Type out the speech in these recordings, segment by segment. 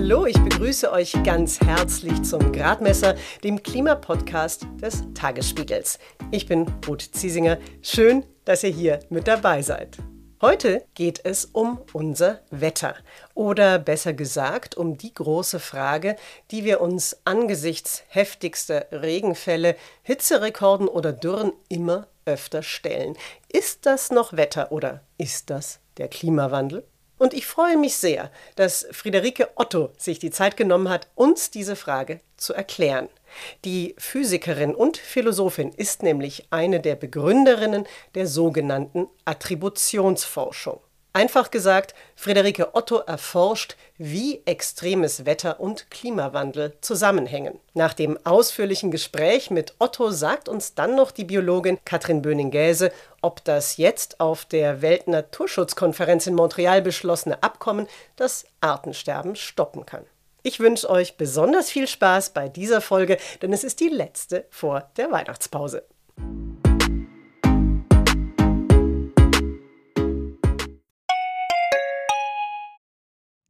Hallo, ich begrüße euch ganz herzlich zum Gradmesser, dem Klimapodcast des Tagesspiegels. Ich bin Ruth Ziesinger. Schön, dass ihr hier mit dabei seid. Heute geht es um unser Wetter oder besser gesagt um die große Frage, die wir uns angesichts heftigster Regenfälle, Hitzerekorden oder Dürren immer öfter stellen. Ist das noch Wetter oder ist das der Klimawandel? Und ich freue mich sehr, dass Friederike Otto sich die Zeit genommen hat, uns diese Frage zu erklären. Die Physikerin und Philosophin ist nämlich eine der Begründerinnen der sogenannten Attributionsforschung. Einfach gesagt, Friederike Otto erforscht, wie extremes Wetter und Klimawandel zusammenhängen. Nach dem ausführlichen Gespräch mit Otto sagt uns dann noch die Biologin Katrin Böning-Gäse, ob das jetzt auf der Weltnaturschutzkonferenz in Montreal beschlossene Abkommen das Artensterben stoppen kann. Ich wünsche euch besonders viel Spaß bei dieser Folge, denn es ist die letzte vor der Weihnachtspause.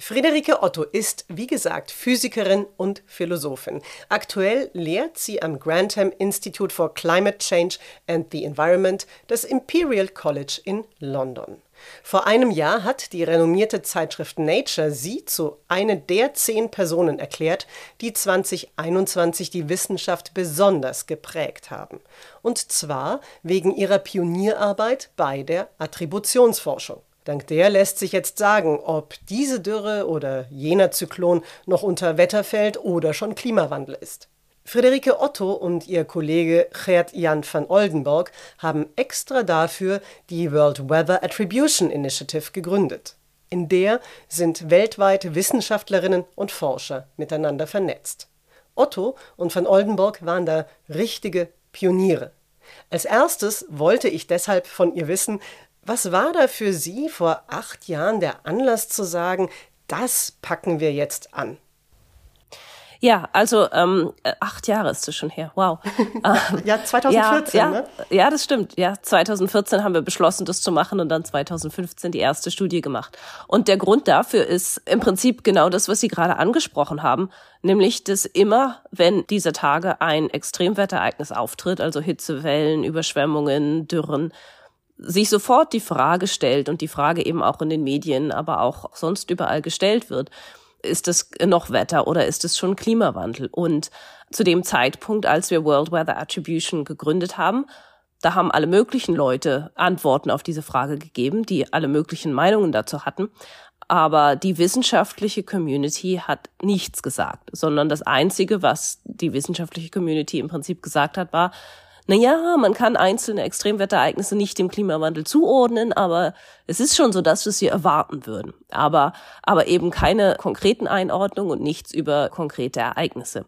Friederike Otto ist, wie gesagt, Physikerin und Philosophin. Aktuell lehrt sie am Grantham Institute for Climate Change and the Environment des Imperial College in London. Vor einem Jahr hat die renommierte Zeitschrift Nature sie zu einer der zehn Personen erklärt, die 2021 die Wissenschaft besonders geprägt haben. Und zwar wegen ihrer Pionierarbeit bei der Attributionsforschung. Dank der lässt sich jetzt sagen, ob diese Dürre oder jener Zyklon noch unter Wetter fällt oder schon Klimawandel ist. Friederike Otto und ihr Kollege Gert Jan van Oldenburg haben extra dafür die World Weather Attribution Initiative gegründet. In der sind weltweit Wissenschaftlerinnen und Forscher miteinander vernetzt. Otto und van Oldenburg waren da richtige Pioniere. Als erstes wollte ich deshalb von ihr wissen, was war da für Sie vor acht Jahren der Anlass zu sagen, das packen wir jetzt an? Ja, also ähm, acht Jahre ist es schon her. Wow. ja, 2014, ja, ne? Ja, das stimmt. Ja, 2014 haben wir beschlossen, das zu machen und dann 2015 die erste Studie gemacht. Und der Grund dafür ist im Prinzip genau das, was Sie gerade angesprochen haben, nämlich, dass immer, wenn diese Tage ein Extremwetterereignis auftritt, also Hitzewellen, Überschwemmungen, Dürren, sich sofort die Frage stellt und die Frage eben auch in den Medien, aber auch sonst überall gestellt wird, ist es noch Wetter oder ist es schon Klimawandel? Und zu dem Zeitpunkt, als wir World Weather Attribution gegründet haben, da haben alle möglichen Leute Antworten auf diese Frage gegeben, die alle möglichen Meinungen dazu hatten. Aber die wissenschaftliche Community hat nichts gesagt, sondern das Einzige, was die wissenschaftliche Community im Prinzip gesagt hat, war, naja, man kann einzelne Extremwetterereignisse nicht dem Klimawandel zuordnen, aber es ist schon so, dass wir sie erwarten würden. Aber, aber eben keine konkreten Einordnungen und nichts über konkrete Ereignisse.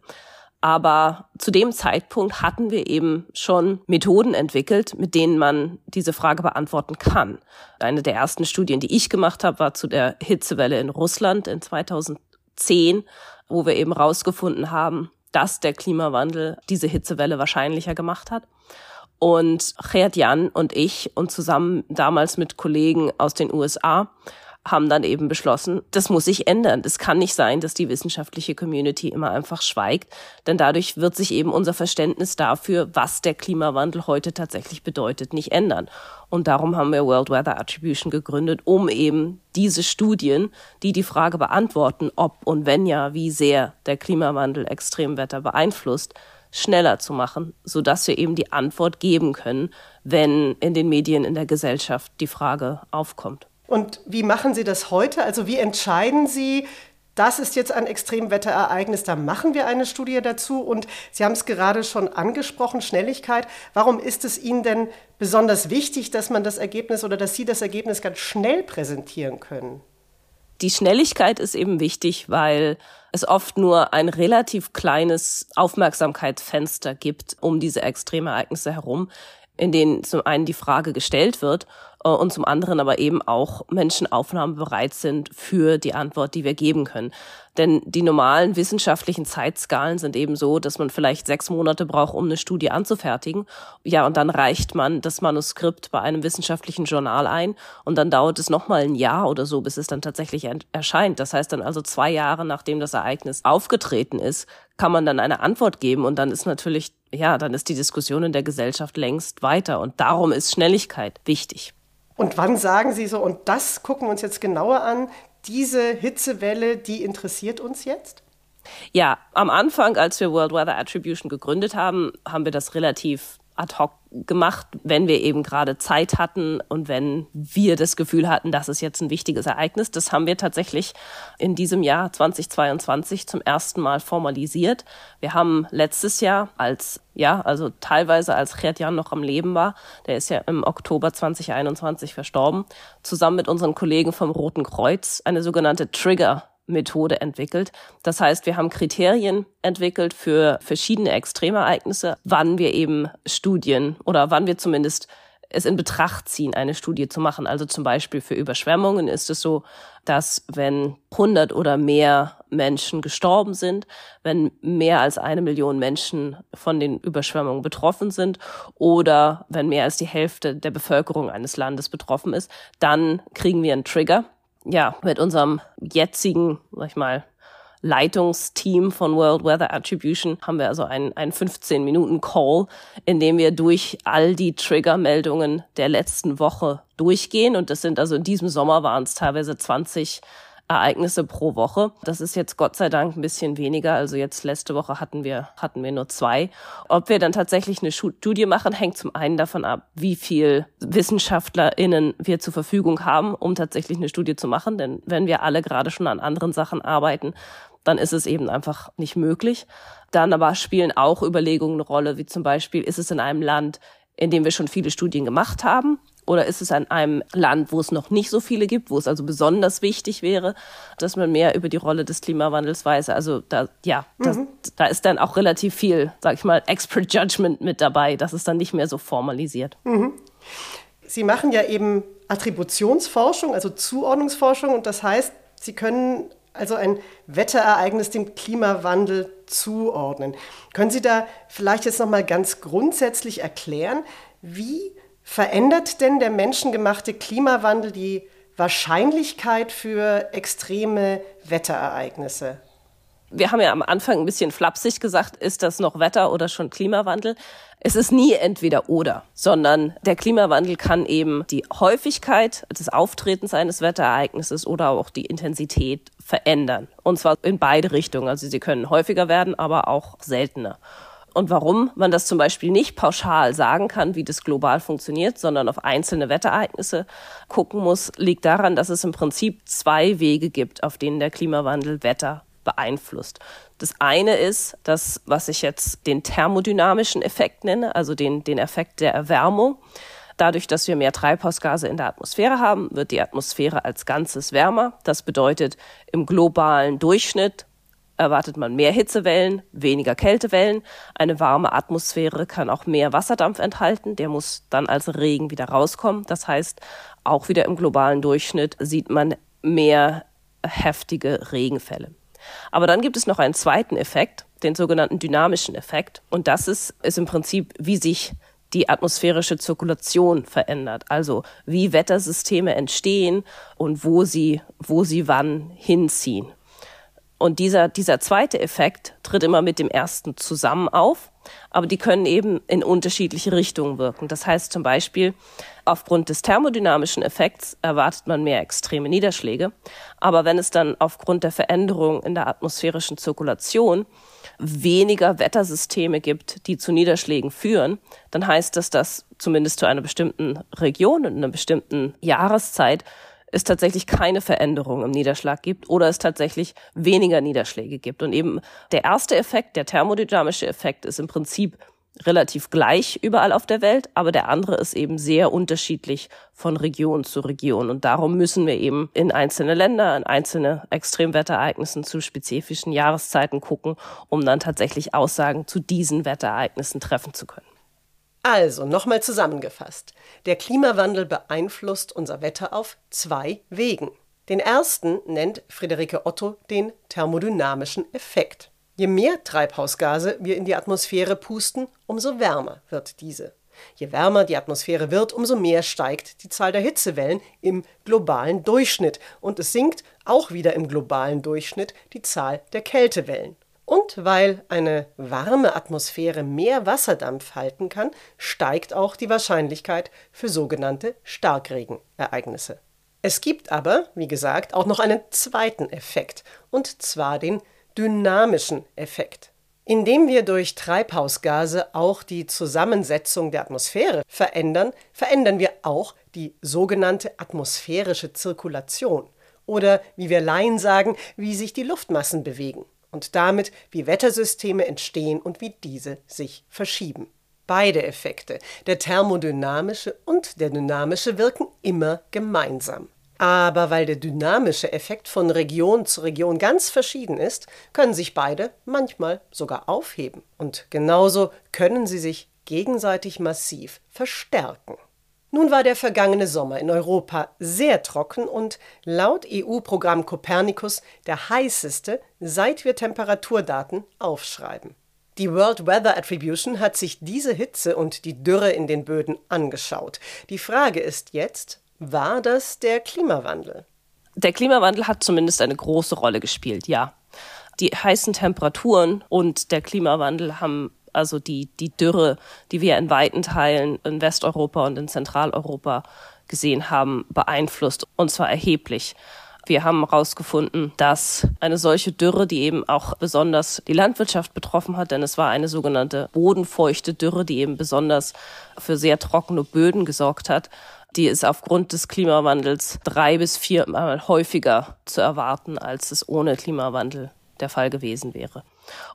Aber zu dem Zeitpunkt hatten wir eben schon Methoden entwickelt, mit denen man diese Frage beantworten kann. Eine der ersten Studien, die ich gemacht habe, war zu der Hitzewelle in Russland in 2010, wo wir eben rausgefunden haben, dass der Klimawandel diese Hitzewelle wahrscheinlicher gemacht hat. Und Gerd Jan und ich und zusammen damals mit Kollegen aus den USA haben dann eben beschlossen, das muss sich ändern. Es kann nicht sein, dass die wissenschaftliche Community immer einfach schweigt, denn dadurch wird sich eben unser Verständnis dafür, was der Klimawandel heute tatsächlich bedeutet, nicht ändern. Und darum haben wir World Weather Attribution gegründet, um eben diese Studien, die die Frage beantworten, ob und wenn ja, wie sehr der Klimawandel Extremwetter beeinflusst, schneller zu machen, so dass wir eben die Antwort geben können, wenn in den Medien, in der Gesellschaft die Frage aufkommt. Und wie machen Sie das heute? Also wie entscheiden Sie, das ist jetzt ein Extremwetterereignis, da machen wir eine Studie dazu. Und Sie haben es gerade schon angesprochen, Schnelligkeit. Warum ist es Ihnen denn besonders wichtig, dass man das Ergebnis oder dass Sie das Ergebnis ganz schnell präsentieren können? Die Schnelligkeit ist eben wichtig, weil es oft nur ein relativ kleines Aufmerksamkeitsfenster gibt um diese Extremereignisse herum, in denen zum einen die Frage gestellt wird und zum anderen aber eben auch Menschen aufnahmebereit sind für die Antwort, die wir geben können. Denn die normalen wissenschaftlichen Zeitskalen sind eben so, dass man vielleicht sechs Monate braucht, um eine Studie anzufertigen. Ja, und dann reicht man das Manuskript bei einem wissenschaftlichen Journal ein und dann dauert es nochmal ein Jahr oder so, bis es dann tatsächlich erscheint. Das heißt dann also zwei Jahre, nachdem das Ereignis aufgetreten ist, kann man dann eine Antwort geben und dann ist natürlich, ja, dann ist die Diskussion in der Gesellschaft längst weiter und darum ist Schnelligkeit wichtig. Und wann sagen Sie so, und das gucken wir uns jetzt genauer an, diese Hitzewelle, die interessiert uns jetzt? Ja, am Anfang, als wir World Weather Attribution gegründet haben, haben wir das relativ ad hoc gemacht, wenn wir eben gerade Zeit hatten und wenn wir das Gefühl hatten, das ist jetzt ein wichtiges Ereignis. Das haben wir tatsächlich in diesem Jahr 2022 zum ersten Mal formalisiert. Wir haben letztes Jahr als, ja, also teilweise als Jan noch am Leben war, der ist ja im Oktober 2021 verstorben, zusammen mit unseren Kollegen vom Roten Kreuz eine sogenannte Trigger Methode entwickelt. Das heißt, wir haben Kriterien entwickelt für verschiedene Extremereignisse, wann wir eben Studien oder wann wir zumindest es in Betracht ziehen, eine Studie zu machen. Also zum Beispiel für Überschwemmungen ist es so, dass wenn 100 oder mehr Menschen gestorben sind, wenn mehr als eine Million Menschen von den Überschwemmungen betroffen sind oder wenn mehr als die Hälfte der Bevölkerung eines Landes betroffen ist, dann kriegen wir einen Trigger ja, mit unserem jetzigen, sag ich mal, Leitungsteam von World Weather Attribution haben wir also einen, einen 15-Minuten-Call, in dem wir durch all die Triggermeldungen der letzten Woche durchgehen. Und das sind also in diesem Sommer waren es teilweise 20 Ereignisse pro Woche. Das ist jetzt Gott sei Dank ein bisschen weniger. Also jetzt letzte Woche hatten wir, hatten wir nur zwei. Ob wir dann tatsächlich eine Studie machen, hängt zum einen davon ab, wie viel WissenschaftlerInnen wir zur Verfügung haben, um tatsächlich eine Studie zu machen. Denn wenn wir alle gerade schon an anderen Sachen arbeiten, dann ist es eben einfach nicht möglich. Dann aber spielen auch Überlegungen eine Rolle, wie zum Beispiel, ist es in einem Land, in dem wir schon viele Studien gemacht haben oder ist es an einem Land, wo es noch nicht so viele gibt, wo es also besonders wichtig wäre, dass man mehr über die Rolle des Klimawandels weiß? Also da, ja, das, mhm. da ist dann auch relativ viel, sag ich mal, Expert Judgment mit dabei. Das ist dann nicht mehr so formalisiert. Mhm. Sie machen ja eben Attributionsforschung, also Zuordnungsforschung. Und das heißt, Sie können also ein Wetterereignis dem Klimawandel zuordnen. Können Sie da vielleicht jetzt noch mal ganz grundsätzlich erklären, wie Verändert denn der menschengemachte Klimawandel die Wahrscheinlichkeit für extreme Wetterereignisse? Wir haben ja am Anfang ein bisschen flapsig gesagt, ist das noch Wetter oder schon Klimawandel? Es ist nie entweder oder, sondern der Klimawandel kann eben die Häufigkeit des Auftretens eines Wetterereignisses oder auch die Intensität verändern. Und zwar in beide Richtungen. Also sie können häufiger werden, aber auch seltener. Und warum man das zum Beispiel nicht pauschal sagen kann, wie das global funktioniert, sondern auf einzelne Wetterereignisse gucken muss, liegt daran, dass es im Prinzip zwei Wege gibt, auf denen der Klimawandel Wetter beeinflusst. Das eine ist das, was ich jetzt den thermodynamischen Effekt nenne, also den, den Effekt der Erwärmung. Dadurch, dass wir mehr Treibhausgase in der Atmosphäre haben, wird die Atmosphäre als Ganzes wärmer. Das bedeutet im globalen Durchschnitt erwartet man mehr Hitzewellen, weniger Kältewellen. Eine warme Atmosphäre kann auch mehr Wasserdampf enthalten. Der muss dann als Regen wieder rauskommen. Das heißt, auch wieder im globalen Durchschnitt sieht man mehr heftige Regenfälle. Aber dann gibt es noch einen zweiten Effekt, den sogenannten dynamischen Effekt. Und das ist, ist im Prinzip, wie sich die atmosphärische Zirkulation verändert. Also wie Wettersysteme entstehen und wo sie, wo sie wann hinziehen. Und dieser, dieser zweite Effekt tritt immer mit dem ersten zusammen auf, aber die können eben in unterschiedliche Richtungen wirken. Das heißt zum Beispiel, aufgrund des thermodynamischen Effekts erwartet man mehr extreme Niederschläge, aber wenn es dann aufgrund der Veränderung in der atmosphärischen Zirkulation weniger Wettersysteme gibt, die zu Niederschlägen führen, dann heißt das, dass zumindest zu einer bestimmten Region in einer bestimmten Jahreszeit es tatsächlich keine Veränderung im Niederschlag gibt oder es tatsächlich weniger Niederschläge gibt. Und eben der erste Effekt, der thermodynamische Effekt, ist im Prinzip relativ gleich überall auf der Welt, aber der andere ist eben sehr unterschiedlich von Region zu Region. Und darum müssen wir eben in einzelne Länder, in einzelne Extremwetterereignissen zu spezifischen Jahreszeiten gucken, um dann tatsächlich Aussagen zu diesen Wetterereignissen treffen zu können. Also, nochmal zusammengefasst. Der Klimawandel beeinflusst unser Wetter auf zwei Wegen. Den ersten nennt Friederike Otto den thermodynamischen Effekt. Je mehr Treibhausgase wir in die Atmosphäre pusten, umso wärmer wird diese. Je wärmer die Atmosphäre wird, umso mehr steigt die Zahl der Hitzewellen im globalen Durchschnitt und es sinkt auch wieder im globalen Durchschnitt die Zahl der Kältewellen. Und weil eine warme Atmosphäre mehr Wasserdampf halten kann, steigt auch die Wahrscheinlichkeit für sogenannte Starkregenereignisse. Es gibt aber, wie gesagt, auch noch einen zweiten Effekt, und zwar den dynamischen Effekt. Indem wir durch Treibhausgase auch die Zusammensetzung der Atmosphäre verändern, verändern wir auch die sogenannte atmosphärische Zirkulation oder wie wir Laien sagen, wie sich die Luftmassen bewegen und damit wie Wettersysteme entstehen und wie diese sich verschieben. Beide Effekte, der thermodynamische und der dynamische, wirken immer gemeinsam. Aber weil der dynamische Effekt von Region zu Region ganz verschieden ist, können sich beide manchmal sogar aufheben. Und genauso können sie sich gegenseitig massiv verstärken. Nun war der vergangene Sommer in Europa sehr trocken und laut EU-Programm Copernicus der heißeste, seit wir Temperaturdaten aufschreiben. Die World Weather Attribution hat sich diese Hitze und die Dürre in den Böden angeschaut. Die Frage ist jetzt, war das der Klimawandel? Der Klimawandel hat zumindest eine große Rolle gespielt, ja. Die heißen Temperaturen und der Klimawandel haben also die, die Dürre, die wir in weiten Teilen in Westeuropa und in Zentraleuropa gesehen haben, beeinflusst und zwar erheblich. Wir haben herausgefunden, dass eine solche Dürre, die eben auch besonders die Landwirtschaft betroffen hat, denn es war eine sogenannte bodenfeuchte Dürre, die eben besonders für sehr trockene Böden gesorgt hat, die ist aufgrund des Klimawandels drei bis viermal häufiger zu erwarten, als es ohne Klimawandel der Fall gewesen wäre.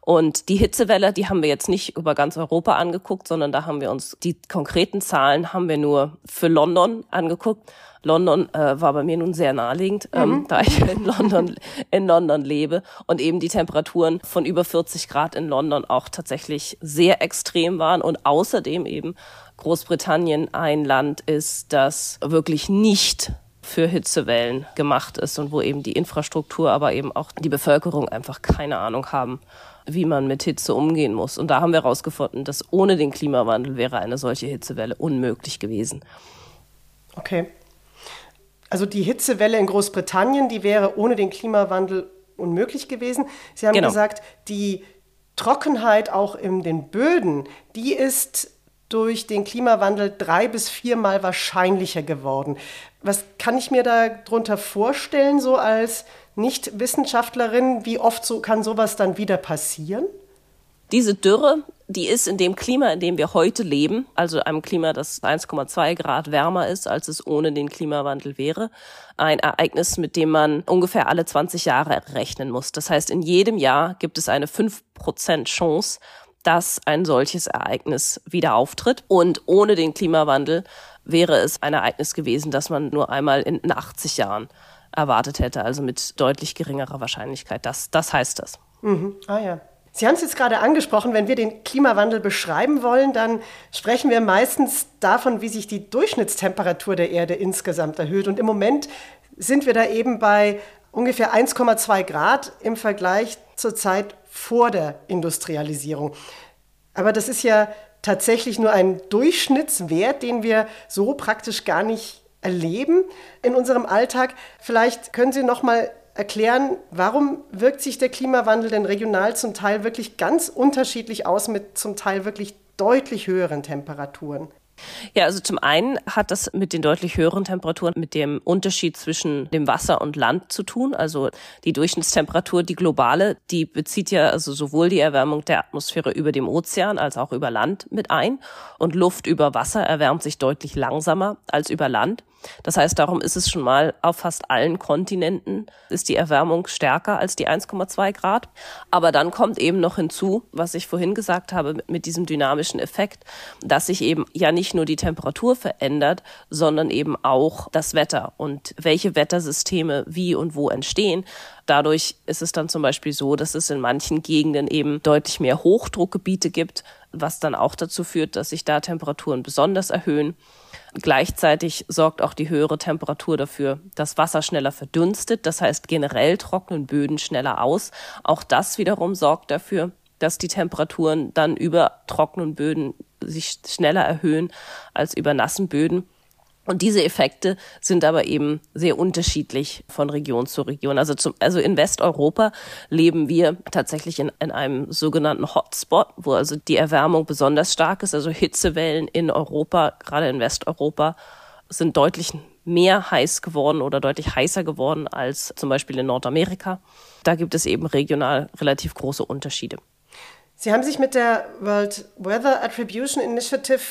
Und die Hitzewelle, die haben wir jetzt nicht über ganz Europa angeguckt, sondern da haben wir uns die konkreten Zahlen haben wir nur für London angeguckt. London äh, war bei mir nun sehr naheliegend, ähm, mhm. da ich in London, in London lebe und eben die Temperaturen von über 40 Grad in London auch tatsächlich sehr extrem waren und außerdem eben Großbritannien ein Land ist, das wirklich nicht für Hitzewellen gemacht ist und wo eben die Infrastruktur, aber eben auch die Bevölkerung einfach keine Ahnung haben, wie man mit Hitze umgehen muss. Und da haben wir herausgefunden, dass ohne den Klimawandel wäre eine solche Hitzewelle unmöglich gewesen. Okay. Also die Hitzewelle in Großbritannien, die wäre ohne den Klimawandel unmöglich gewesen. Sie haben genau. gesagt, die Trockenheit auch in den Böden, die ist durch den Klimawandel drei bis viermal wahrscheinlicher geworden. Was kann ich mir darunter vorstellen, so als Nicht-Wissenschaftlerin? Wie oft so, kann sowas dann wieder passieren? Diese Dürre, die ist in dem Klima, in dem wir heute leben, also einem Klima, das 1,2 Grad wärmer ist, als es ohne den Klimawandel wäre, ein Ereignis, mit dem man ungefähr alle 20 Jahre rechnen muss. Das heißt, in jedem Jahr gibt es eine 5% Chance, dass ein solches Ereignis wieder auftritt. Und ohne den Klimawandel wäre es ein Ereignis gewesen, das man nur einmal in 80 Jahren erwartet hätte, also mit deutlich geringerer Wahrscheinlichkeit. Das, das heißt das. Mhm. Ah ja. Sie haben es jetzt gerade angesprochen, wenn wir den Klimawandel beschreiben wollen, dann sprechen wir meistens davon, wie sich die Durchschnittstemperatur der Erde insgesamt erhöht. Und im Moment sind wir da eben bei ungefähr 1,2 Grad im Vergleich zur Zeit vor der Industrialisierung. Aber das ist ja tatsächlich nur ein Durchschnittswert, den wir so praktisch gar nicht erleben in unserem Alltag. Vielleicht können Sie noch mal erklären, warum wirkt sich der Klimawandel denn regional zum Teil wirklich ganz unterschiedlich aus mit zum Teil wirklich deutlich höheren Temperaturen? Ja, also zum einen hat das mit den deutlich höheren Temperaturen, mit dem Unterschied zwischen dem Wasser und Land zu tun. Also die Durchschnittstemperatur, die globale, die bezieht ja also sowohl die Erwärmung der Atmosphäre über dem Ozean als auch über Land mit ein. Und Luft über Wasser erwärmt sich deutlich langsamer als über Land. Das heißt, darum ist es schon mal auf fast allen Kontinenten ist die Erwärmung stärker als die 1,2 Grad. Aber dann kommt eben noch hinzu, was ich vorhin gesagt habe, mit diesem dynamischen Effekt, dass sich eben ja nicht nur die Temperatur verändert, sondern eben auch das Wetter und welche Wettersysteme wie und wo entstehen. Dadurch ist es dann zum Beispiel so, dass es in manchen Gegenden eben deutlich mehr Hochdruckgebiete gibt, was dann auch dazu führt, dass sich da Temperaturen besonders erhöhen. Gleichzeitig sorgt auch die höhere Temperatur dafür, dass Wasser schneller verdunstet. Das heißt, generell trocknen Böden schneller aus. Auch das wiederum sorgt dafür, dass die Temperaturen dann über trockenen Böden sich schneller erhöhen als über nassen Böden. Und diese Effekte sind aber eben sehr unterschiedlich von Region zu Region. Also, zum, also in Westeuropa leben wir tatsächlich in, in einem sogenannten Hotspot, wo also die Erwärmung besonders stark ist. Also Hitzewellen in Europa, gerade in Westeuropa, sind deutlich mehr heiß geworden oder deutlich heißer geworden als zum Beispiel in Nordamerika. Da gibt es eben regional relativ große Unterschiede. Sie haben sich mit der World Weather Attribution Initiative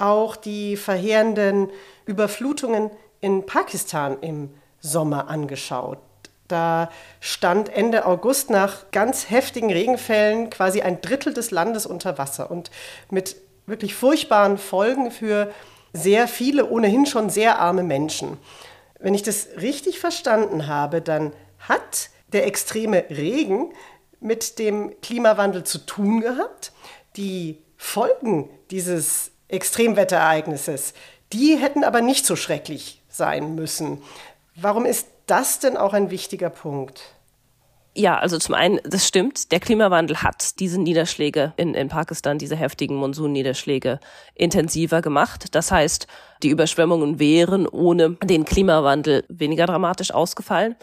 auch die verheerenden Überflutungen in Pakistan im Sommer angeschaut. Da stand Ende August nach ganz heftigen Regenfällen quasi ein Drittel des Landes unter Wasser und mit wirklich furchtbaren Folgen für sehr viele ohnehin schon sehr arme Menschen. Wenn ich das richtig verstanden habe, dann hat der extreme Regen mit dem Klimawandel zu tun gehabt. Die Folgen dieses Extremwetterereignisses, die hätten aber nicht so schrecklich sein müssen. Warum ist das denn auch ein wichtiger Punkt? Ja, also zum einen, das stimmt, der Klimawandel hat diese Niederschläge in, in Pakistan, diese heftigen Monsunniederschläge intensiver gemacht. Das heißt, die Überschwemmungen wären ohne den Klimawandel weniger dramatisch ausgefallen.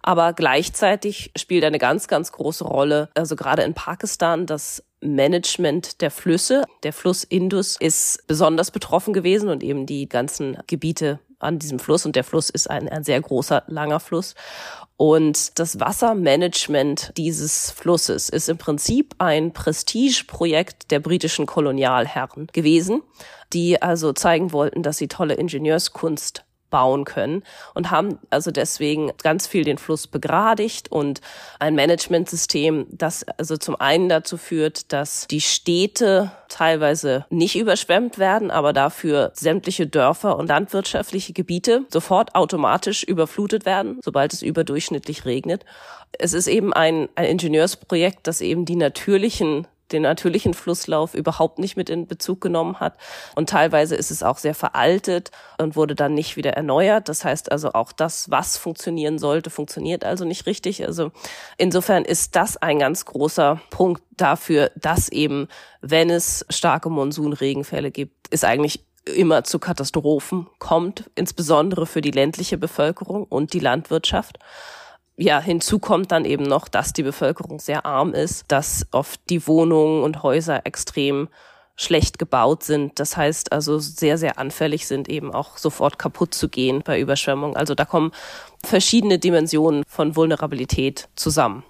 Aber gleichzeitig spielt eine ganz, ganz große Rolle, also gerade in Pakistan, das Management der Flüsse. Der Fluss Indus ist besonders betroffen gewesen und eben die ganzen Gebiete an diesem Fluss. Und der Fluss ist ein, ein sehr großer, langer Fluss. Und das Wassermanagement dieses Flusses ist im Prinzip ein Prestigeprojekt der britischen Kolonialherren gewesen, die also zeigen wollten, dass sie tolle Ingenieurskunst bauen können und haben also deswegen ganz viel den Fluss begradigt und ein Managementsystem, das also zum einen dazu führt, dass die Städte teilweise nicht überschwemmt werden, aber dafür sämtliche Dörfer und landwirtschaftliche Gebiete sofort automatisch überflutet werden, sobald es überdurchschnittlich regnet. Es ist eben ein, ein Ingenieursprojekt, das eben die natürlichen den natürlichen Flusslauf überhaupt nicht mit in Bezug genommen hat. Und teilweise ist es auch sehr veraltet und wurde dann nicht wieder erneuert. Das heißt also auch das, was funktionieren sollte, funktioniert also nicht richtig. Also insofern ist das ein ganz großer Punkt dafür, dass eben, wenn es starke Monsunregenfälle gibt, ist eigentlich immer zu Katastrophen kommt, insbesondere für die ländliche Bevölkerung und die Landwirtschaft ja, hinzu kommt dann eben noch, dass die Bevölkerung sehr arm ist, dass oft die Wohnungen und Häuser extrem schlecht gebaut sind. Das heißt also sehr, sehr anfällig sind, eben auch sofort kaputt zu gehen bei Überschwemmung. Also da kommen verschiedene Dimensionen von Vulnerabilität zusammen.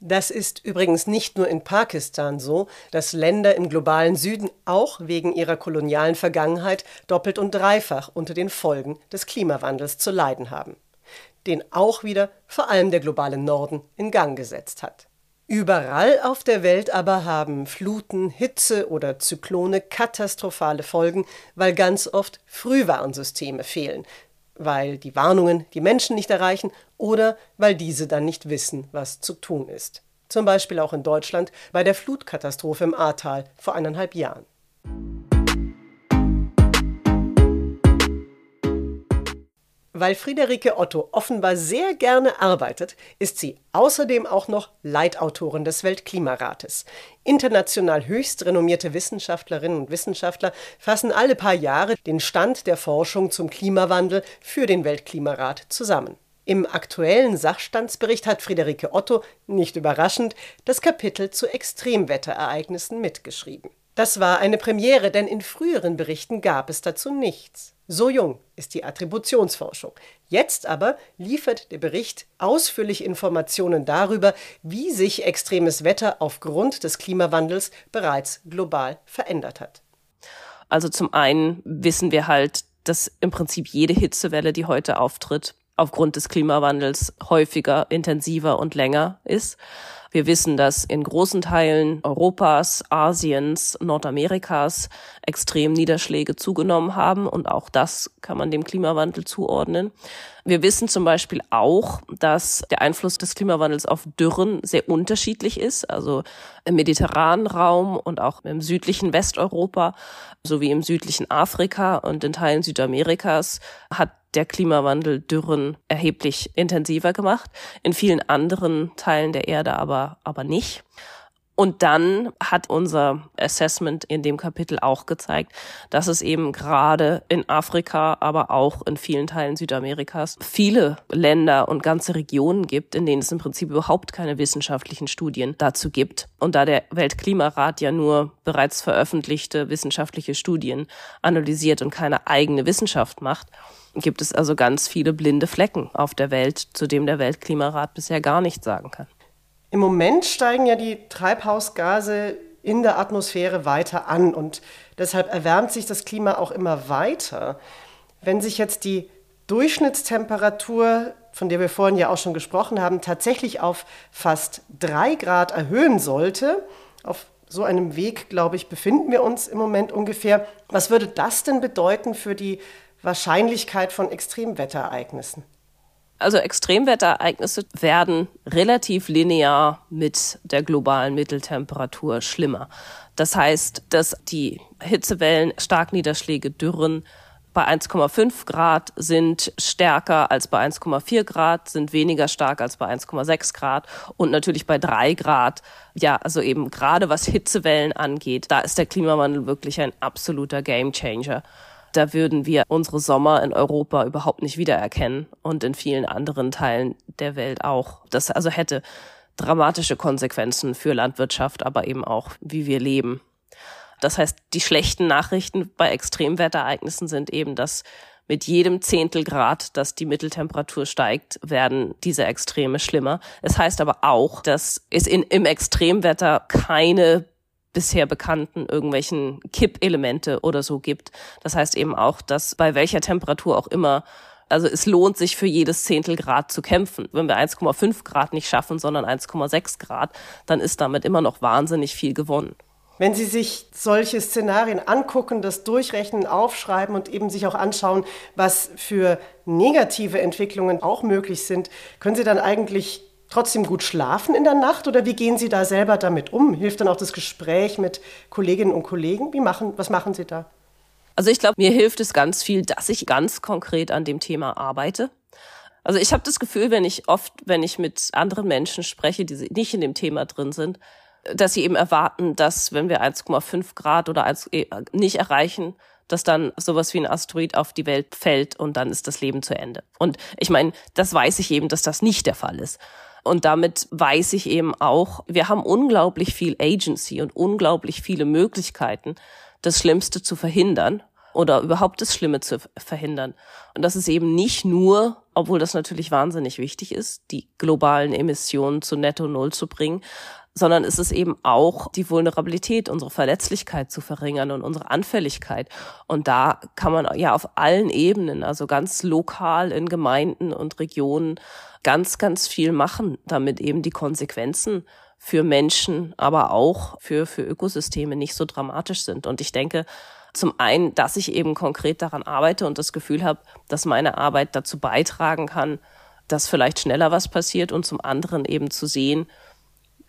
Das ist übrigens nicht nur in Pakistan so, dass Länder im globalen Süden auch wegen ihrer kolonialen Vergangenheit doppelt und dreifach unter den Folgen des Klimawandels zu leiden haben den auch wieder vor allem der globale Norden in Gang gesetzt hat. Überall auf der Welt aber haben Fluten, Hitze oder Zyklone katastrophale Folgen, weil ganz oft Frühwarnsysteme fehlen, weil die Warnungen die Menschen nicht erreichen oder weil diese dann nicht wissen, was zu tun ist. Zum Beispiel auch in Deutschland bei der Flutkatastrophe im Ahrtal vor eineinhalb Jahren. Weil Friederike Otto offenbar sehr gerne arbeitet, ist sie außerdem auch noch Leitautorin des Weltklimarates. International höchst renommierte Wissenschaftlerinnen und Wissenschaftler fassen alle paar Jahre den Stand der Forschung zum Klimawandel für den Weltklimarat zusammen. Im aktuellen Sachstandsbericht hat Friederike Otto, nicht überraschend, das Kapitel zu Extremwetterereignissen mitgeschrieben. Das war eine Premiere, denn in früheren Berichten gab es dazu nichts. So jung ist die Attributionsforschung. Jetzt aber liefert der Bericht ausführlich Informationen darüber, wie sich extremes Wetter aufgrund des Klimawandels bereits global verändert hat. Also zum einen wissen wir halt, dass im Prinzip jede Hitzewelle, die heute auftritt, aufgrund des Klimawandels häufiger, intensiver und länger ist. Wir wissen, dass in großen Teilen Europas, Asiens, Nordamerikas extrem Niederschläge zugenommen haben und auch das kann man dem Klimawandel zuordnen. Wir wissen zum Beispiel auch, dass der Einfluss des Klimawandels auf Dürren sehr unterschiedlich ist. Also im mediterranen Raum und auch im südlichen Westeuropa sowie im südlichen Afrika und in Teilen Südamerikas hat der Klimawandel Dürren erheblich intensiver gemacht, in vielen anderen Teilen der Erde aber, aber nicht. Und dann hat unser Assessment in dem Kapitel auch gezeigt, dass es eben gerade in Afrika, aber auch in vielen Teilen Südamerikas viele Länder und ganze Regionen gibt, in denen es im Prinzip überhaupt keine wissenschaftlichen Studien dazu gibt. Und da der Weltklimarat ja nur bereits veröffentlichte wissenschaftliche Studien analysiert und keine eigene Wissenschaft macht, gibt es also ganz viele blinde Flecken auf der Welt, zu dem der Weltklimarat bisher gar nichts sagen kann. Im Moment steigen ja die Treibhausgase in der Atmosphäre weiter an und deshalb erwärmt sich das Klima auch immer weiter. Wenn sich jetzt die Durchschnittstemperatur, von der wir vorhin ja auch schon gesprochen haben, tatsächlich auf fast drei Grad erhöhen sollte, auf so einem Weg, glaube ich, befinden wir uns im Moment ungefähr. Was würde das denn bedeuten für die Wahrscheinlichkeit von Extremwetterereignissen? Also Extremwetterereignisse werden relativ linear mit der globalen Mitteltemperatur schlimmer. Das heißt, dass die Hitzewellen, Starkniederschläge, Dürren bei 1,5 Grad sind stärker als bei 1,4 Grad, sind weniger stark als bei 1,6 Grad und natürlich bei 3 Grad, ja, also eben gerade was Hitzewellen angeht, da ist der Klimawandel wirklich ein absoluter Gamechanger da würden wir unsere Sommer in Europa überhaupt nicht wiedererkennen und in vielen anderen Teilen der Welt auch. Das also hätte dramatische Konsequenzen für Landwirtschaft, aber eben auch, wie wir leben. Das heißt, die schlechten Nachrichten bei Extremwetterereignissen sind eben, dass mit jedem Zehntel Grad, dass die Mitteltemperatur steigt, werden diese Extreme schlimmer. Es heißt aber auch, dass es in, im Extremwetter keine bisher bekannten irgendwelchen Kippelemente oder so gibt. Das heißt eben auch, dass bei welcher Temperatur auch immer also es lohnt sich für jedes Zehntel Grad zu kämpfen. Wenn wir 1,5 Grad nicht schaffen, sondern 1,6 Grad, dann ist damit immer noch wahnsinnig viel gewonnen. Wenn Sie sich solche Szenarien angucken, das durchrechnen, aufschreiben und eben sich auch anschauen, was für negative Entwicklungen auch möglich sind, können Sie dann eigentlich trotzdem gut schlafen in der Nacht oder wie gehen Sie da selber damit um? Hilft dann auch das Gespräch mit Kolleginnen und Kollegen? Wie machen, was machen Sie da? Also ich glaube, mir hilft es ganz viel, dass ich ganz konkret an dem Thema arbeite. Also ich habe das Gefühl, wenn ich oft, wenn ich mit anderen Menschen spreche, die nicht in dem Thema drin sind, dass sie eben erwarten, dass wenn wir 1,5 Grad oder 1 äh, nicht erreichen, dass dann sowas wie ein Asteroid auf die Welt fällt und dann ist das Leben zu Ende. Und ich meine, das weiß ich eben, dass das nicht der Fall ist. Und damit weiß ich eben auch, wir haben unglaublich viel Agency und unglaublich viele Möglichkeiten, das Schlimmste zu verhindern oder überhaupt das Schlimme zu verhindern. Und das ist eben nicht nur, obwohl das natürlich wahnsinnig wichtig ist, die globalen Emissionen zu Netto Null zu bringen, sondern es ist eben auch die Vulnerabilität, unsere Verletzlichkeit zu verringern und unsere Anfälligkeit. Und da kann man ja auf allen Ebenen, also ganz lokal in Gemeinden und Regionen, ganz, ganz viel machen, damit eben die Konsequenzen für Menschen, aber auch für, für Ökosysteme nicht so dramatisch sind. Und ich denke, zum einen, dass ich eben konkret daran arbeite und das Gefühl habe, dass meine Arbeit dazu beitragen kann, dass vielleicht schneller was passiert und zum anderen eben zu sehen,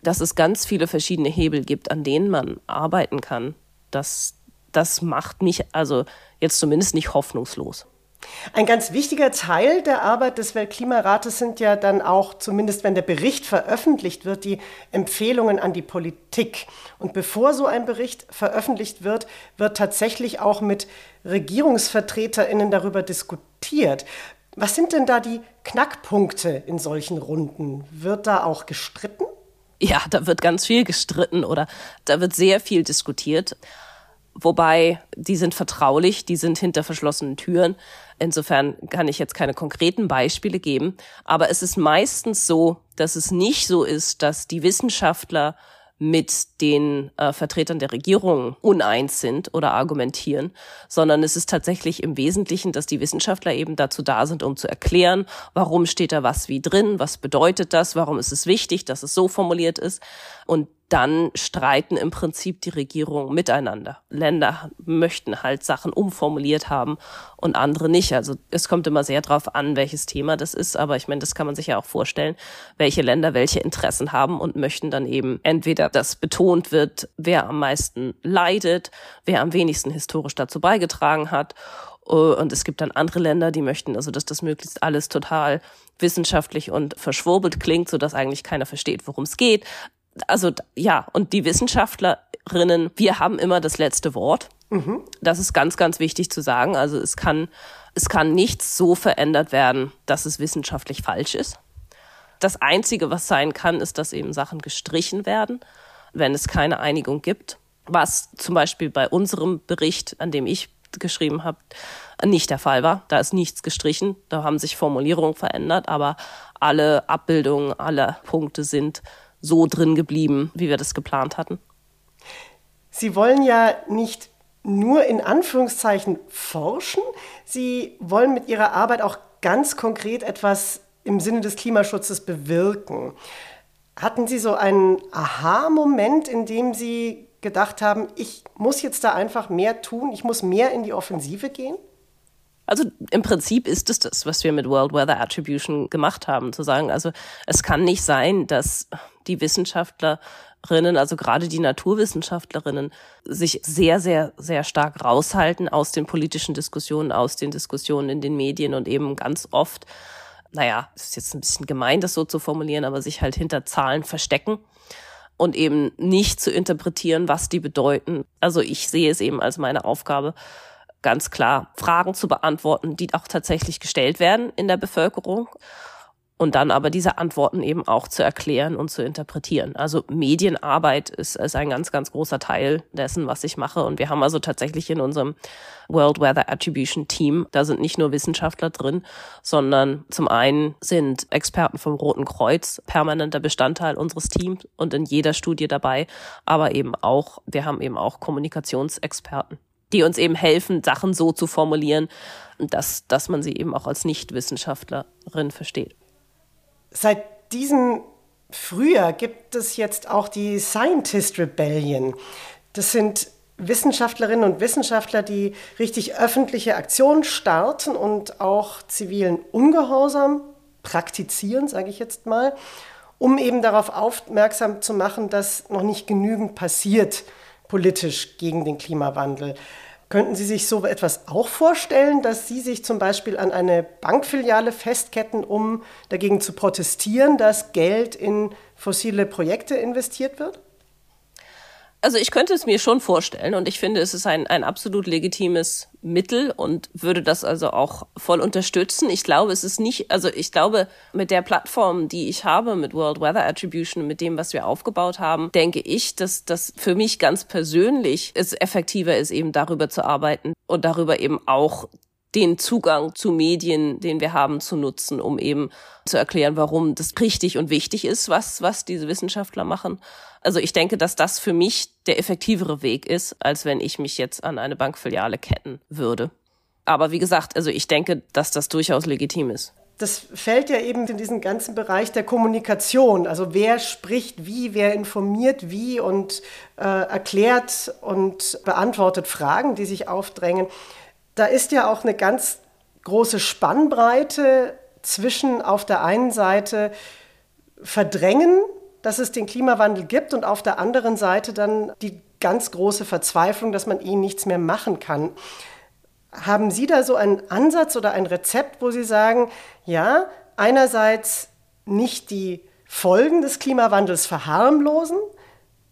dass es ganz viele verschiedene Hebel gibt, an denen man arbeiten kann. Das, das macht mich also jetzt zumindest nicht hoffnungslos. Ein ganz wichtiger Teil der Arbeit des Weltklimarates sind ja dann auch, zumindest wenn der Bericht veröffentlicht wird, die Empfehlungen an die Politik. Und bevor so ein Bericht veröffentlicht wird, wird tatsächlich auch mit Regierungsvertreterinnen darüber diskutiert. Was sind denn da die Knackpunkte in solchen Runden? Wird da auch gestritten? Ja, da wird ganz viel gestritten oder da wird sehr viel diskutiert. Wobei, die sind vertraulich, die sind hinter verschlossenen Türen. Insofern kann ich jetzt keine konkreten Beispiele geben. Aber es ist meistens so, dass es nicht so ist, dass die Wissenschaftler mit den äh, Vertretern der Regierung uneins sind oder argumentieren, sondern es ist tatsächlich im Wesentlichen, dass die Wissenschaftler eben dazu da sind, um zu erklären, warum steht da was wie drin, was bedeutet das, warum ist es wichtig, dass es so formuliert ist. Und dann streiten im Prinzip die Regierungen miteinander. Länder möchten halt Sachen umformuliert haben und andere nicht. Also es kommt immer sehr drauf an, welches Thema das ist. Aber ich meine, das kann man sich ja auch vorstellen, welche Länder welche Interessen haben und möchten dann eben entweder, dass betont wird, wer am meisten leidet, wer am wenigsten historisch dazu beigetragen hat und es gibt dann andere Länder, die möchten also, dass das möglichst alles total wissenschaftlich und verschwurbelt klingt, so dass eigentlich keiner versteht, worum es geht also ja, und die Wissenschaftlerinnen, wir haben immer das letzte Wort. Mhm. Das ist ganz, ganz wichtig zu sagen. Also es kann, es kann nichts so verändert werden, dass es wissenschaftlich falsch ist. Das Einzige, was sein kann, ist, dass eben Sachen gestrichen werden, wenn es keine Einigung gibt. Was zum Beispiel bei unserem Bericht, an dem ich geschrieben habe, nicht der Fall war. Da ist nichts gestrichen, da haben sich Formulierungen verändert, aber alle Abbildungen, alle Punkte sind so drin geblieben, wie wir das geplant hatten. Sie wollen ja nicht nur in Anführungszeichen forschen, Sie wollen mit Ihrer Arbeit auch ganz konkret etwas im Sinne des Klimaschutzes bewirken. Hatten Sie so einen Aha-Moment, in dem Sie gedacht haben, ich muss jetzt da einfach mehr tun, ich muss mehr in die Offensive gehen? Also im Prinzip ist es das, was wir mit World Weather Attribution gemacht haben, zu sagen, also es kann nicht sein, dass die Wissenschaftlerinnen, also gerade die Naturwissenschaftlerinnen, sich sehr, sehr, sehr stark raushalten aus den politischen Diskussionen, aus den Diskussionen in den Medien und eben ganz oft, naja, es ist jetzt ein bisschen gemein, das so zu formulieren, aber sich halt hinter Zahlen verstecken und eben nicht zu interpretieren, was die bedeuten. Also ich sehe es eben als meine Aufgabe, ganz klar Fragen zu beantworten, die auch tatsächlich gestellt werden in der Bevölkerung und dann aber diese Antworten eben auch zu erklären und zu interpretieren. Also Medienarbeit ist, ist ein ganz, ganz großer Teil dessen, was ich mache. Und wir haben also tatsächlich in unserem World Weather Attribution Team, da sind nicht nur Wissenschaftler drin, sondern zum einen sind Experten vom Roten Kreuz permanenter Bestandteil unseres Teams und in jeder Studie dabei, aber eben auch, wir haben eben auch Kommunikationsexperten die uns eben helfen, Sachen so zu formulieren, dass, dass man sie eben auch als Nichtwissenschaftlerin versteht. Seit diesem Frühjahr gibt es jetzt auch die Scientist Rebellion. Das sind Wissenschaftlerinnen und Wissenschaftler, die richtig öffentliche Aktionen starten und auch zivilen Ungehorsam praktizieren, sage ich jetzt mal, um eben darauf aufmerksam zu machen, dass noch nicht genügend passiert politisch gegen den Klimawandel. Könnten Sie sich so etwas auch vorstellen, dass Sie sich zum Beispiel an eine Bankfiliale festketten, um dagegen zu protestieren, dass Geld in fossile Projekte investiert wird? Also ich könnte es mir schon vorstellen und ich finde, es ist ein, ein absolut legitimes Mittel und würde das also auch voll unterstützen. Ich glaube, es ist nicht, also ich glaube, mit der Plattform, die ich habe, mit World Weather Attribution, mit dem, was wir aufgebaut haben, denke ich, dass das für mich ganz persönlich es effektiver ist, eben darüber zu arbeiten und darüber eben auch den Zugang zu Medien, den wir haben, zu nutzen, um eben zu erklären, warum das richtig und wichtig ist, was, was diese Wissenschaftler machen. Also ich denke, dass das für mich der effektivere Weg ist, als wenn ich mich jetzt an eine Bankfiliale ketten würde. Aber wie gesagt, also ich denke, dass das durchaus legitim ist. Das fällt ja eben in diesen ganzen Bereich der Kommunikation. Also wer spricht wie, wer informiert wie und äh, erklärt und beantwortet Fragen, die sich aufdrängen da ist ja auch eine ganz große Spannbreite zwischen auf der einen Seite verdrängen, dass es den Klimawandel gibt und auf der anderen Seite dann die ganz große Verzweiflung, dass man ihnen nichts mehr machen kann. Haben Sie da so einen Ansatz oder ein Rezept, wo Sie sagen, ja, einerseits nicht die Folgen des Klimawandels verharmlosen,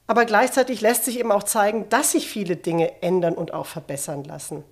aber gleichzeitig lässt sich eben auch zeigen, dass sich viele Dinge ändern und auch verbessern lassen?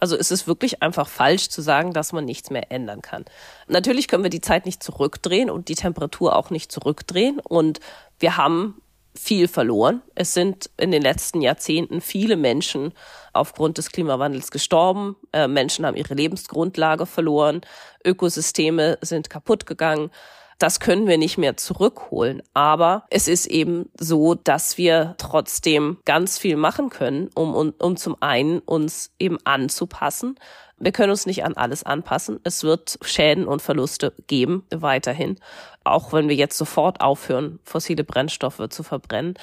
Also es ist wirklich einfach falsch zu sagen, dass man nichts mehr ändern kann. Natürlich können wir die Zeit nicht zurückdrehen und die Temperatur auch nicht zurückdrehen. Und wir haben viel verloren. Es sind in den letzten Jahrzehnten viele Menschen aufgrund des Klimawandels gestorben. Äh, Menschen haben ihre Lebensgrundlage verloren. Ökosysteme sind kaputt gegangen. Das können wir nicht mehr zurückholen. Aber es ist eben so, dass wir trotzdem ganz viel machen können, um, um, um zum einen uns eben anzupassen. Wir können uns nicht an alles anpassen. Es wird Schäden und Verluste geben, weiterhin. Auch wenn wir jetzt sofort aufhören, fossile Brennstoffe zu verbrennen.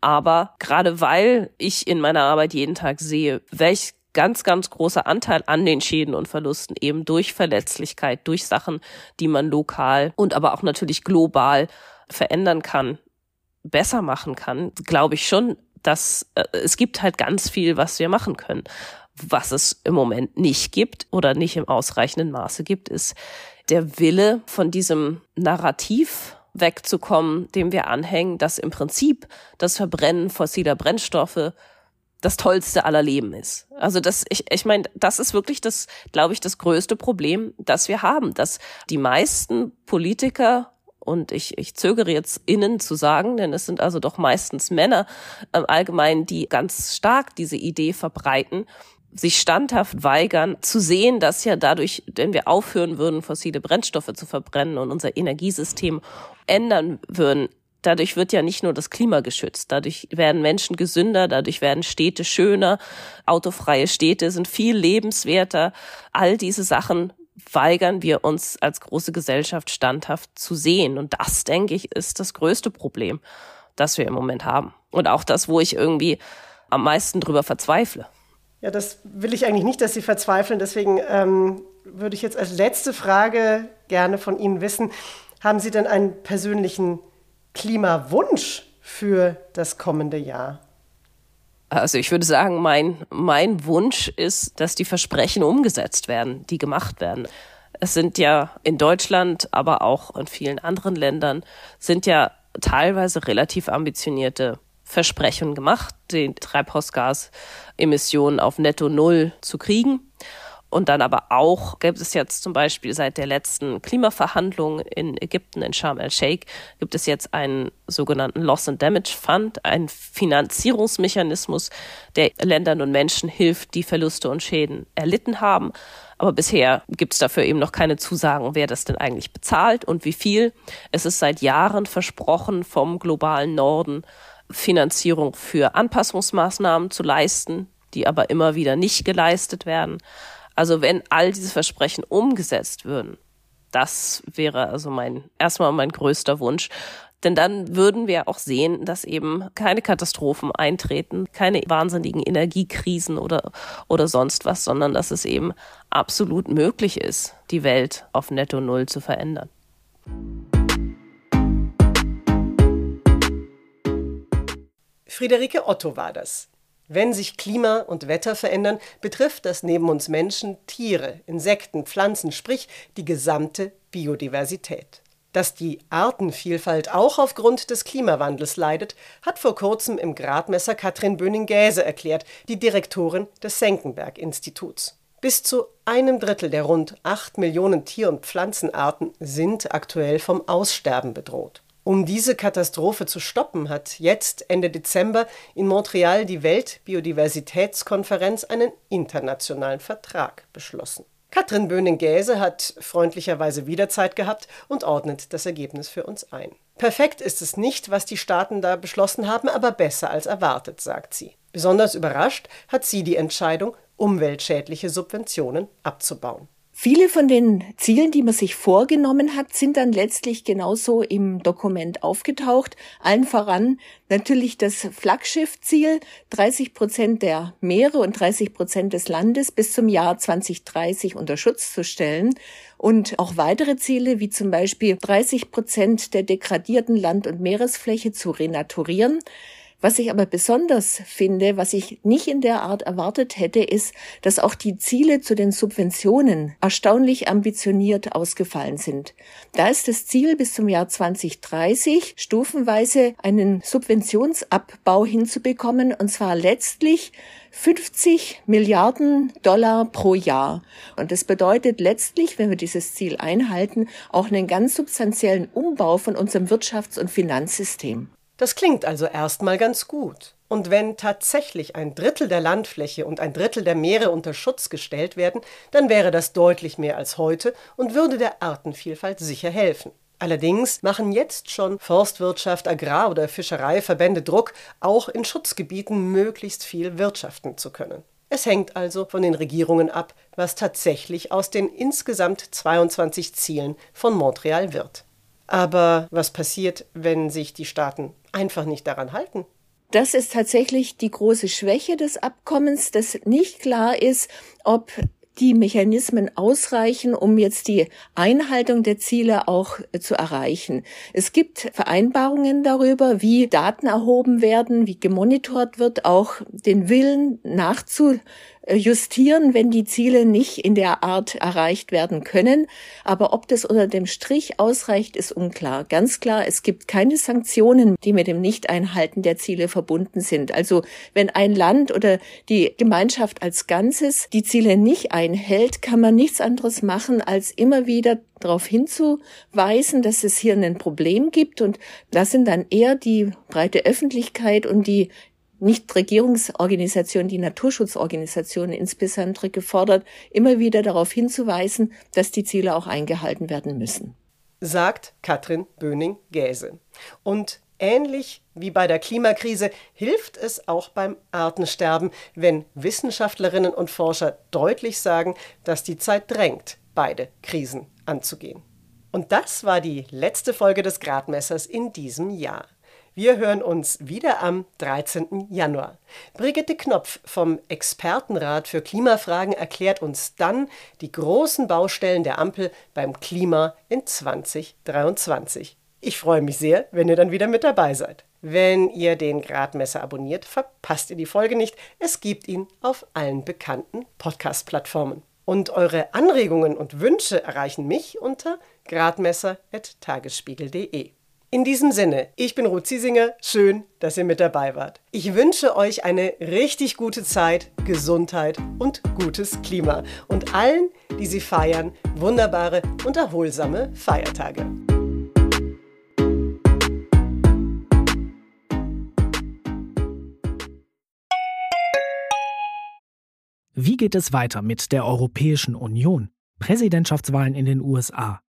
Aber gerade weil ich in meiner Arbeit jeden Tag sehe, welch ganz, ganz großer Anteil an den Schäden und Verlusten eben durch Verletzlichkeit, durch Sachen, die man lokal und aber auch natürlich global verändern kann, besser machen kann, glaube ich schon, dass äh, es gibt halt ganz viel, was wir machen können. Was es im Moment nicht gibt oder nicht im ausreichenden Maße gibt, ist der Wille von diesem Narrativ wegzukommen, dem wir anhängen, dass im Prinzip das Verbrennen fossiler Brennstoffe das Tollste aller Leben ist. Also das, ich, ich meine, das ist wirklich das, glaube ich, das größte Problem, das wir haben, dass die meisten Politiker und ich, ich zögere jetzt innen zu sagen, denn es sind also doch meistens Männer im Allgemeinen, die ganz stark diese Idee verbreiten, sich standhaft weigern, zu sehen, dass ja dadurch, wenn wir aufhören würden, fossile Brennstoffe zu verbrennen und unser Energiesystem ändern würden, dadurch wird ja nicht nur das Klima geschützt, dadurch werden Menschen gesünder, dadurch werden Städte schöner, autofreie Städte sind viel lebenswerter. All diese Sachen weigern wir uns als große Gesellschaft standhaft zu sehen. Und das, denke ich, ist das größte Problem, das wir im Moment haben. Und auch das, wo ich irgendwie am meisten drüber verzweifle. Ja, das will ich eigentlich nicht, dass Sie verzweifeln. Deswegen ähm, würde ich jetzt als letzte Frage gerne von Ihnen wissen, haben Sie denn einen persönlichen Klimawunsch für das kommende Jahr? Also ich würde sagen, mein, mein Wunsch ist, dass die Versprechen umgesetzt werden, die gemacht werden. Es sind ja in Deutschland, aber auch in vielen anderen Ländern, sind ja teilweise relativ ambitionierte Versprechen gemacht, die Treibhausgasemissionen auf Netto Null zu kriegen. Und dann aber auch gibt es jetzt zum Beispiel seit der letzten Klimaverhandlung in Ägypten, in Sharm el-Sheikh, gibt es jetzt einen sogenannten Loss and Damage Fund, einen Finanzierungsmechanismus, der Ländern und Menschen hilft, die Verluste und Schäden erlitten haben. Aber bisher gibt es dafür eben noch keine Zusagen, wer das denn eigentlich bezahlt und wie viel. Es ist seit Jahren versprochen vom globalen Norden, Finanzierung für Anpassungsmaßnahmen zu leisten, die aber immer wieder nicht geleistet werden. Also wenn all diese Versprechen umgesetzt würden, das wäre also mein, erstmal mein größter Wunsch. Denn dann würden wir auch sehen, dass eben keine Katastrophen eintreten, keine wahnsinnigen Energiekrisen oder, oder sonst was, sondern dass es eben absolut möglich ist, die Welt auf Netto Null zu verändern. Friederike Otto war das. Wenn sich Klima und Wetter verändern, betrifft das neben uns Menschen Tiere, Insekten, Pflanzen, sprich die gesamte Biodiversität. Dass die Artenvielfalt auch aufgrund des Klimawandels leidet, hat vor kurzem im Gradmesser Katrin Böning-Gäse erklärt, die Direktorin des Senckenberg-Instituts. Bis zu einem Drittel der rund acht Millionen Tier- und Pflanzenarten sind aktuell vom Aussterben bedroht. Um diese Katastrophe zu stoppen, hat jetzt Ende Dezember in Montreal die Weltbiodiversitätskonferenz einen internationalen Vertrag beschlossen. Katrin Böhnen-Gäse hat freundlicherweise wieder Zeit gehabt und ordnet das Ergebnis für uns ein. Perfekt ist es nicht, was die Staaten da beschlossen haben, aber besser als erwartet, sagt sie. Besonders überrascht hat sie die Entscheidung, umweltschädliche Subventionen abzubauen. Viele von den Zielen, die man sich vorgenommen hat, sind dann letztlich genauso im Dokument aufgetaucht. Allen voran natürlich das Flaggschiffziel, 30 Prozent der Meere und 30 Prozent des Landes bis zum Jahr 2030 unter Schutz zu stellen. Und auch weitere Ziele, wie zum Beispiel 30 Prozent der degradierten Land- und Meeresfläche zu renaturieren. Was ich aber besonders finde, was ich nicht in der Art erwartet hätte, ist, dass auch die Ziele zu den Subventionen erstaunlich ambitioniert ausgefallen sind. Da ist das Ziel bis zum Jahr 2030 stufenweise einen Subventionsabbau hinzubekommen, und zwar letztlich 50 Milliarden Dollar pro Jahr. Und das bedeutet letztlich, wenn wir dieses Ziel einhalten, auch einen ganz substanziellen Umbau von unserem Wirtschafts- und Finanzsystem. Das klingt also erstmal ganz gut. Und wenn tatsächlich ein Drittel der Landfläche und ein Drittel der Meere unter Schutz gestellt werden, dann wäre das deutlich mehr als heute und würde der Artenvielfalt sicher helfen. Allerdings machen jetzt schon Forstwirtschaft, Agrar- oder Fischereiverbände Druck, auch in Schutzgebieten möglichst viel wirtschaften zu können. Es hängt also von den Regierungen ab, was tatsächlich aus den insgesamt 22 Zielen von Montreal wird. Aber was passiert, wenn sich die Staaten einfach nicht daran halten? Das ist tatsächlich die große Schwäche des Abkommens, dass nicht klar ist, ob die Mechanismen ausreichen, um jetzt die Einhaltung der Ziele auch zu erreichen. Es gibt Vereinbarungen darüber, wie Daten erhoben werden, wie gemonitort wird, auch den Willen nachzu justieren, wenn die Ziele nicht in der Art erreicht werden können. Aber ob das unter dem Strich ausreicht, ist unklar. Ganz klar, es gibt keine Sanktionen, die mit dem Nicht-Einhalten der Ziele verbunden sind. Also wenn ein Land oder die Gemeinschaft als Ganzes die Ziele nicht einhält, kann man nichts anderes machen, als immer wieder darauf hinzuweisen, dass es hier ein Problem gibt. Und das sind dann eher die breite Öffentlichkeit und die Nichtregierungsorganisationen, die Naturschutzorganisationen insbesondere gefordert, immer wieder darauf hinzuweisen, dass die Ziele auch eingehalten werden müssen. Sagt Katrin Böning-Gäse. Und ähnlich wie bei der Klimakrise hilft es auch beim Artensterben, wenn Wissenschaftlerinnen und Forscher deutlich sagen, dass die Zeit drängt, beide Krisen anzugehen. Und das war die letzte Folge des Gradmessers in diesem Jahr. Wir hören uns wieder am 13. Januar. Brigitte Knopf vom Expertenrat für Klimafragen erklärt uns dann die großen Baustellen der Ampel beim Klima in 2023. Ich freue mich sehr, wenn ihr dann wieder mit dabei seid. Wenn ihr den Gradmesser abonniert, verpasst ihr die Folge nicht. Es gibt ihn auf allen bekannten Podcast-Plattformen. Und eure Anregungen und Wünsche erreichen mich unter gradmesser.tagesspiegel.de. In diesem Sinne, ich bin Ruth Ziesinger, schön, dass ihr mit dabei wart. Ich wünsche euch eine richtig gute Zeit, Gesundheit und gutes Klima und allen, die sie feiern, wunderbare und erholsame Feiertage. Wie geht es weiter mit der Europäischen Union? Präsidentschaftswahlen in den USA,